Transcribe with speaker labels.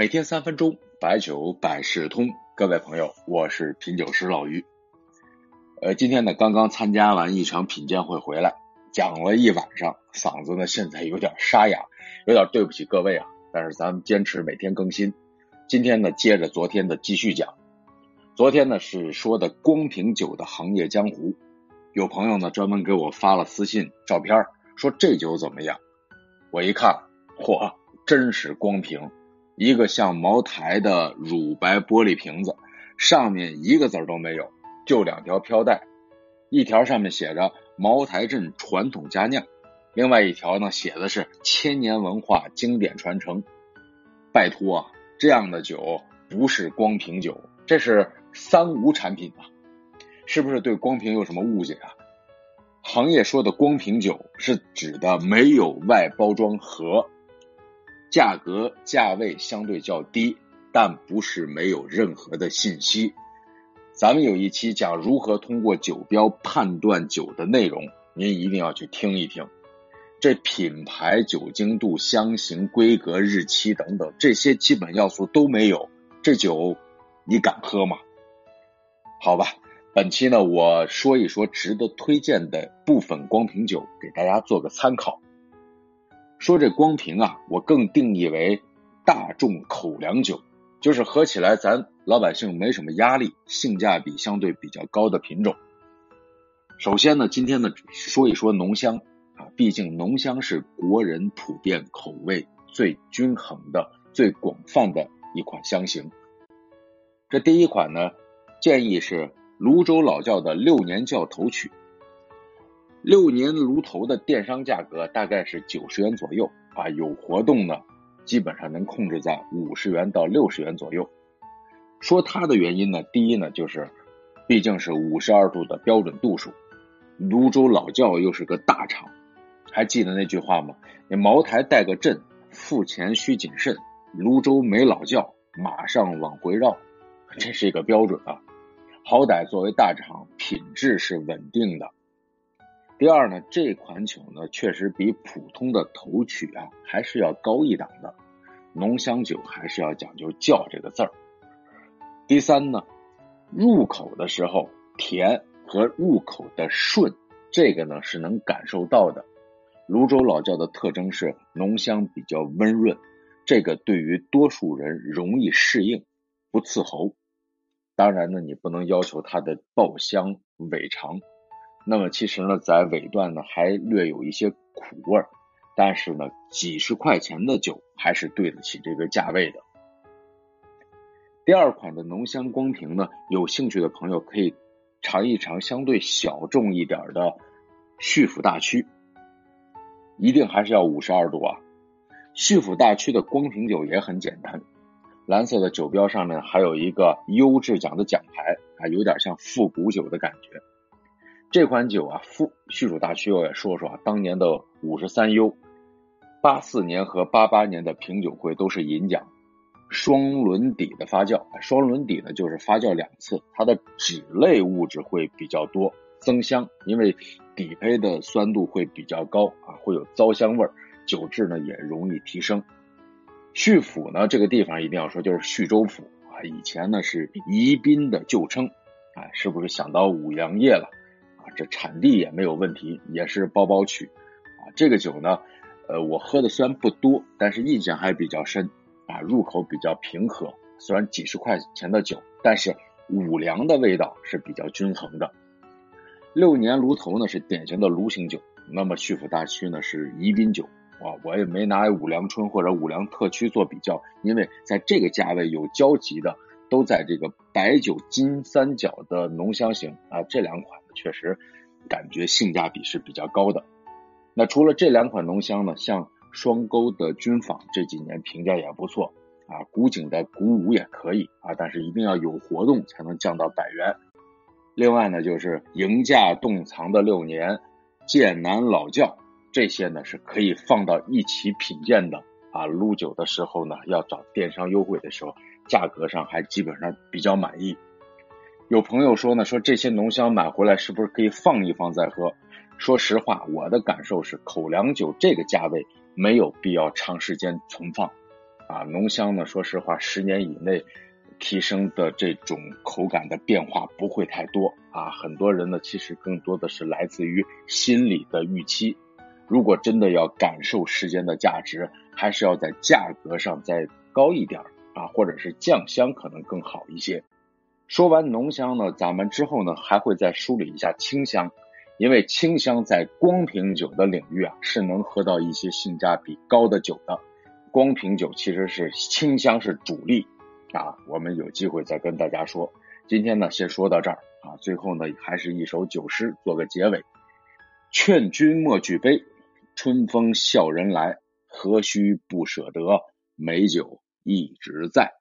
Speaker 1: 每天三分钟，白酒百事通。各位朋友，我是品酒师老于。呃，今天呢，刚刚参加完一场品鉴会回来，讲了一晚上，嗓子呢现在有点沙哑，有点对不起各位啊。但是咱们坚持每天更新。今天呢，接着昨天的继续讲。昨天呢是说的光瓶酒的行业江湖，有朋友呢专门给我发了私信照片，说这酒怎么样？我一看，嚯，真是光瓶，一个像茅台的乳白玻璃瓶子，上面一个字都没有，就两条飘带，一条上面写着茅台镇传统佳酿，另外一条呢写的是千年文化经典传承。拜托啊，这样的酒不是光瓶酒，这是三无产品啊，是不是对光瓶有什么误解啊？行业说的光瓶酒是指的没有外包装盒，价格价位相对较低，但不是没有任何的信息。咱们有一期讲如何通过酒标判断酒的内容，您一定要去听一听。这品牌、酒精度、香型、规格、日期等等这些基本要素都没有，这酒你敢喝吗？好吧。本期呢，我说一说值得推荐的部分光瓶酒，给大家做个参考。说这光瓶啊，我更定义为大众口粮酒，就是喝起来咱老百姓没什么压力，性价比相对比较高的品种。首先呢，今天呢说一说浓香啊，毕竟浓香是国人普遍口味最均衡的、最广泛的一款香型。这第一款呢，建议是。泸州老窖的六年窖头曲，六年炉头的电商价格大概是九十元左右啊，有活动呢，基本上能控制在五十元到六十元左右。说它的原因呢，第一呢就是，毕竟是五十二度的标准度数，泸州老窖又是个大厂，还记得那句话吗？你茅台带个阵，付钱需谨慎，泸州没老窖，马上往回绕，这是一个标准啊。好歹作为大厂，品质是稳定的。第二呢，这款酒呢确实比普通的头曲啊还是要高一档的，浓香酒还是要讲究“窖”这个字儿。第三呢，入口的时候甜和入口的顺，这个呢是能感受到的。泸州老窖的特征是浓香比较温润，这个对于多数人容易适应，不刺喉。当然呢，你不能要求它的爆香尾长。那么其实呢，在尾段呢还略有一些苦味儿，但是呢，几十块钱的酒还是对得起这个价位的。第二款的浓香光瓶呢，有兴趣的朋友可以尝一尝相对小众一点的旭府大曲，一定还是要五十二度啊。旭府大曲的光瓶酒也很简单。蓝色的酒标上面还有一个优质奖的奖牌啊，有点像复古酒的感觉。这款酒啊，复叙述大区我也说说啊，当年的五十三优，八四年和八八年的品酒会都是银奖。双轮底的发酵，双轮底呢就是发酵两次，它的脂类物质会比较多，增香，因为底胚的酸度会比较高啊，会有糟香味儿，酒质呢也容易提升。叙府呢，这个地方一定要说，就是叙州府啊。以前呢是宜宾的旧称，啊，是不是想到五粮液了？这产地也没有问题，也是包包曲啊。这个酒呢，呃，我喝的虽然不多，但是印象还比较深啊。入口比较平和，虽然几十块钱的酒，但是五粮的味道是比较均衡的。六年炉头呢是典型的炉型酒，那么叙府大曲呢是宜宾酒。啊，我也没拿五粮春或者五粮特区做比较，因为在这个价位有交集的，都在这个白酒金三角的浓香型啊，这两款确实感觉性价比是比较高的。那除了这两款浓香呢，像双沟的君坊这几年评价也不错啊，古井的古五也可以啊，但是一定要有活动才能降到百元。另外呢，就是迎驾洞藏的六年剑南老窖。这些呢是可以放到一起品鉴的啊，撸酒的时候呢，要找电商优惠的时候，价格上还基本上比较满意。有朋友说呢，说这些浓香买回来是不是可以放一放再喝？说实话，我的感受是口粮酒这个价位没有必要长时间存放啊，浓香呢，说实话，十年以内提升的这种口感的变化不会太多啊。很多人呢，其实更多的是来自于心理的预期。如果真的要感受时间的价值，还是要在价格上再高一点啊，或者是酱香可能更好一些。说完浓香呢，咱们之后呢还会再梳理一下清香，因为清香在光瓶酒的领域啊是能喝到一些性价比高的酒的。光瓶酒其实是清香是主力啊，我们有机会再跟大家说。今天呢先说到这儿啊，最后呢还是一首酒诗做个结尾：劝君莫举杯。春风笑人来，何须不舍得？美酒一直在。